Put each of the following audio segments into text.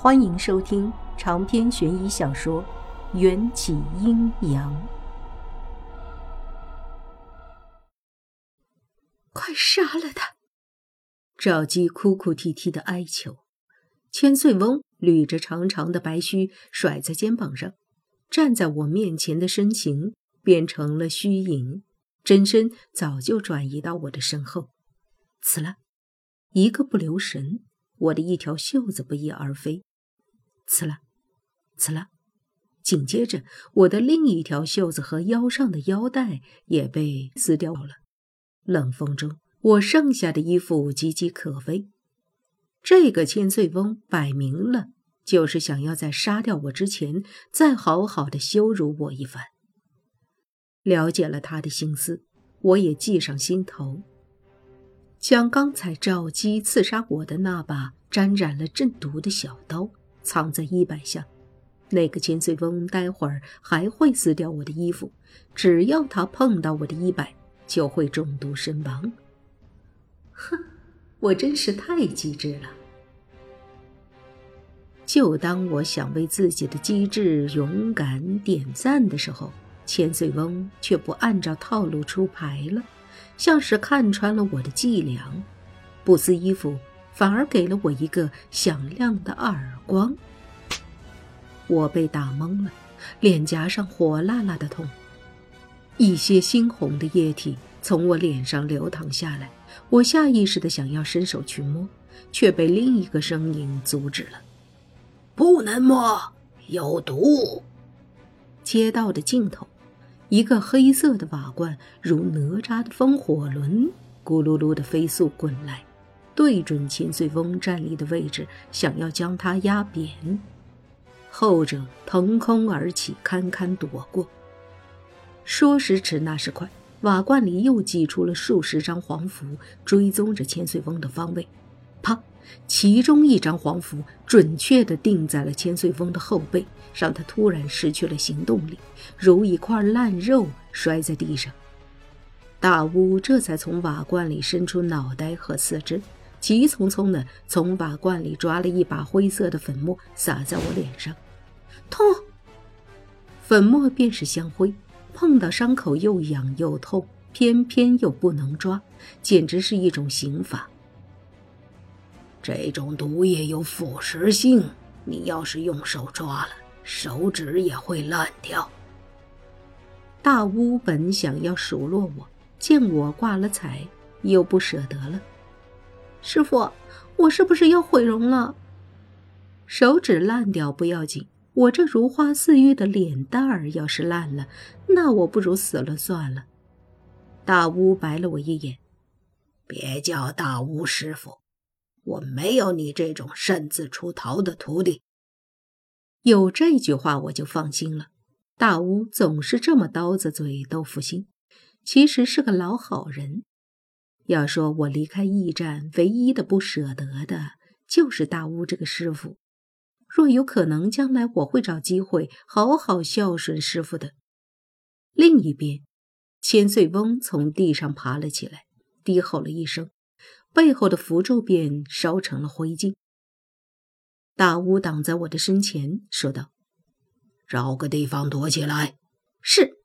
欢迎收听长篇悬疑小说《缘起阴阳》。快杀了他！赵姬哭哭啼啼的哀求。千岁翁捋着长长的白须甩在肩膀上，站在我面前的身形变成了虚影，真身早就转移到我的身后。呲啦，一个不留神，我的一条袖子不翼而飞。呲啦，呲啦，紧接着我的另一条袖子和腰上的腰带也被撕掉了。冷风中，我剩下的衣服岌岌可危。这个千岁翁摆明了就是想要在杀掉我之前，再好好的羞辱我一番。了解了他的心思，我也记上心头，将刚才赵姬刺杀我的那把沾染了阵毒的小刀藏在衣摆下。那个千岁翁待会儿还会撕掉我的衣服，只要他碰到我的衣摆，就会中毒身亡。哼，我真是太机智了。就当我想为自己的机智勇敢点赞的时候，千岁翁却不按照套路出牌了，像是看穿了我的伎俩，不撕衣服，反而给了我一个响亮的耳光。我被打懵了，脸颊上火辣辣的痛，一些猩红的液体从我脸上流淌下来，我下意识的想要伸手去摸，却被另一个声音阻止了。不能摸，有毒。街道的尽头，一个黑色的瓦罐如哪吒的风火轮，咕噜噜的飞速滚来，对准千岁翁站立的位置，想要将他压扁。后者腾空而起，堪堪躲过。说时迟，那时快，瓦罐里又挤出了数十张黄符，追踪着千岁翁的方位。啪！其中一张黄符准确地定在了千岁峰的后背，让他突然失去了行动力，如一块烂肉摔在地上。大巫这才从瓦罐里伸出脑袋和四肢，急匆匆地从瓦罐里抓了一把灰色的粉末，撒在我脸上。痛！粉末便是香灰，碰到伤口又痒又痛，偏偏又不能抓，简直是一种刑罚。这种毒液有腐蚀性，你要是用手抓了，手指也会烂掉。大巫本想要数落我，见我挂了彩，又不舍得了。师傅，我是不是要毁容了？手指烂掉不要紧，我这如花似玉的脸蛋儿要是烂了，那我不如死了算了。大巫白了我一眼，别叫大巫师傅。我没有你这种擅自出逃的徒弟。有这句话我就放心了。大巫总是这么刀子嘴豆腐心，其实是个老好人。要说我离开驿站，唯一的不舍得的就是大巫这个师傅。若有可能，将来我会找机会好好孝顺师傅的。另一边，千岁翁从地上爬了起来，低吼了一声。背后的符咒便烧成了灰烬。大乌挡在我的身前，说道：“找个地方躲起来。”是。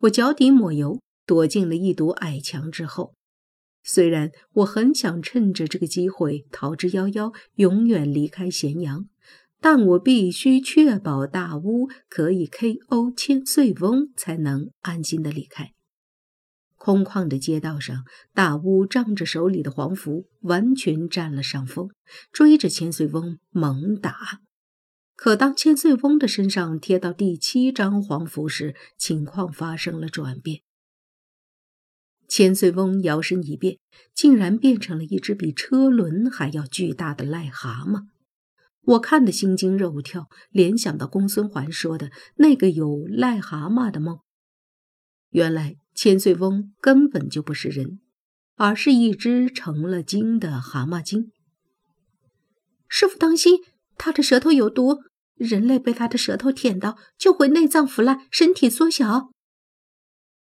我脚底抹油，躲进了一堵矮墙之后。虽然我很想趁着这个机会逃之夭夭，永远离开咸阳，但我必须确保大巫可以 K.O. 千岁翁，才能安心的离开。空旷的街道上，大巫仗着手里的黄符，完全占了上风，追着千岁翁猛打。可当千岁翁的身上贴到第七张黄符时，情况发生了转变。千岁翁摇身一变，竟然变成了一只比车轮还要巨大的癞蛤蟆。我看得心惊肉跳，联想到公孙环说的那个有癞蛤蟆的梦。原来。千岁翁根本就不是人，而是一只成了精的蛤蟆精。师傅，当心，他的舌头有毒，人类被他的舌头舔到就会内脏腐烂，身体缩小。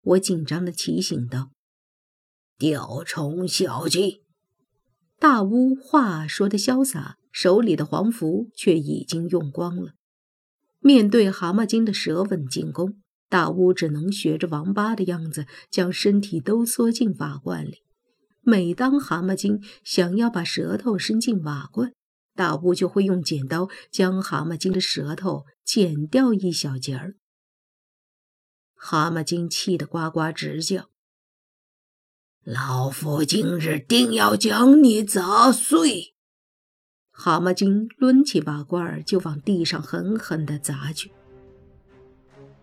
我紧张的提醒道：“雕虫小技。”大巫话说的潇洒，手里的黄符却已经用光了。面对蛤蟆精的舌吻进攻，大巫只能学着王八的样子，将身体都缩进瓦罐里。每当蛤蟆精想要把舌头伸进瓦罐，大巫就会用剪刀将蛤蟆精的舌头剪掉一小截儿。蛤蟆精气得呱呱直叫：“老夫今日定要将你砸碎！”蛤蟆精抡起瓦罐就往地上狠狠地砸去。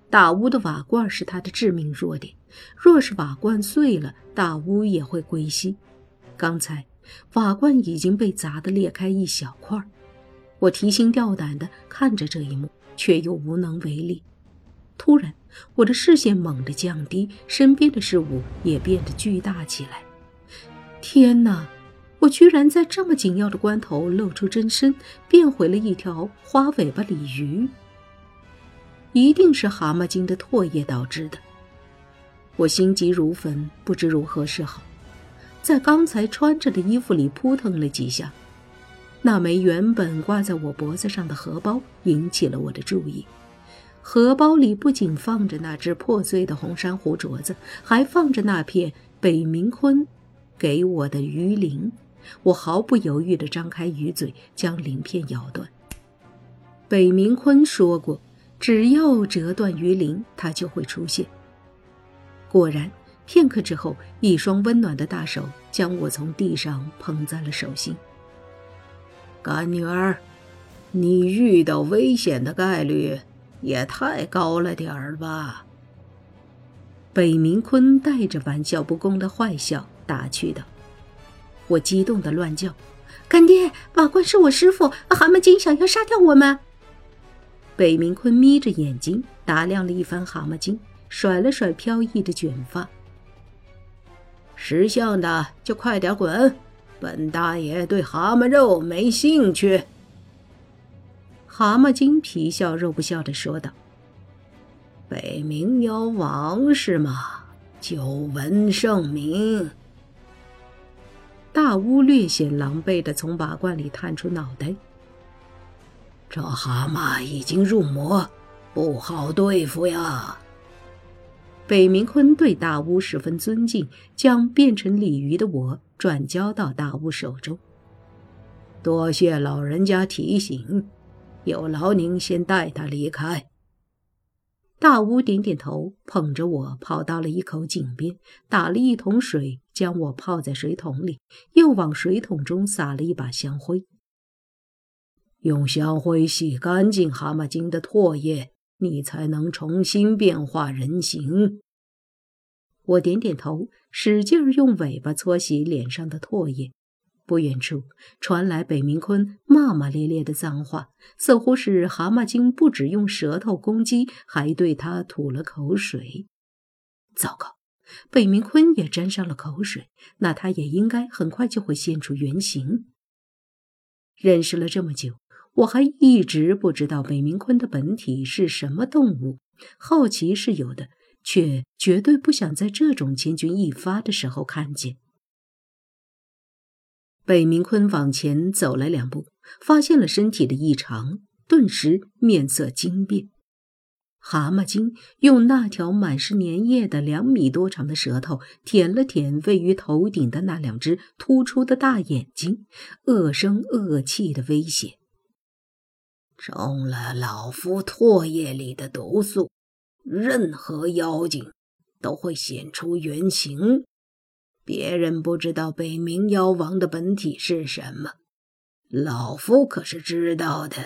大巫的瓦罐是他的致命弱点，若是瓦罐碎了，大巫也会归西。刚才瓦罐已经被砸得裂开一小块，我提心吊胆地看着这一幕，却又无能为力。突然，我的视线猛地降低，身边的事物也变得巨大起来。天哪！我居然在这么紧要的关头露出真身，变回了一条花尾巴鲤鱼。一定是蛤蟆精的唾液导致的。我心急如焚，不知如何是好，在刚才穿着的衣服里扑腾了几下。那枚原本挂在我脖子上的荷包引起了我的注意。荷包里不仅放着那只破碎的红珊瑚镯子，还放着那片北冥鲲给我的鱼鳞。我毫不犹豫地张开鱼嘴，将鳞片咬断。北冥鲲说过，只要折断鱼鳞，它就会出现。果然，片刻之后，一双温暖的大手将我从地上捧在了手心。干女儿，你遇到危险的概率也太高了点儿吧？北冥鲲带着玩笑不恭的坏笑打趣道。我激动的乱叫：“干爹，瓦罐是我师傅，蛤蟆精想要杀掉我们。”北冥鲲眯着眼睛打量了一番蛤蟆精，甩了甩飘逸的卷发：“识相的就快点滚，本大爷对蛤蟆肉没兴趣。”蛤蟆精皮笑肉不笑的说道：“北冥妖王是吗？久闻盛名。”大巫略显狼狈地从瓦罐里探出脑袋。这蛤蟆已经入魔，不好对付呀。北冥鲲对大巫十分尊敬，将变成鲤鱼的我转交到大巫手中。多谢老人家提醒，有劳您先带他离开。大巫点点头，捧着我跑到了一口井边，打了一桶水，将我泡在水桶里，又往水桶中撒了一把香灰。用香灰洗干净蛤蟆精的唾液，你才能重新变化人形。我点点头，使劲用尾巴搓洗脸上的唾液。不远处传来北冥鲲骂骂咧咧的脏话，似乎是蛤蟆精不止用舌头攻击，还对他吐了口水。糟糕，北冥鲲也沾上了口水，那他也应该很快就会现出原形。认识了这么久，我还一直不知道北冥鲲的本体是什么动物，好奇是有的，却绝对不想在这种千钧一发的时候看见。北冥鲲往前走了两步，发现了身体的异常，顿时面色惊变。蛤蟆精用那条满是粘液的两米多长的舌头舔了舔位于头顶的那两只突出的大眼睛，恶声恶气的威胁：“中了老夫唾液里的毒素，任何妖精都会显出原形。”别人不知道北冥妖王的本体是什么，老夫可是知道的。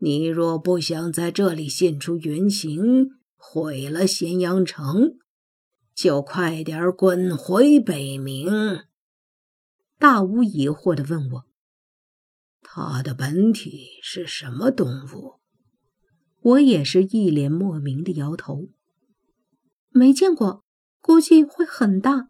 你若不想在这里现出原形，毁了咸阳城，就快点滚回北冥。大巫疑惑的问我：“他的本体是什么动物？”我也是一脸莫名的摇头，没见过，估计会很大。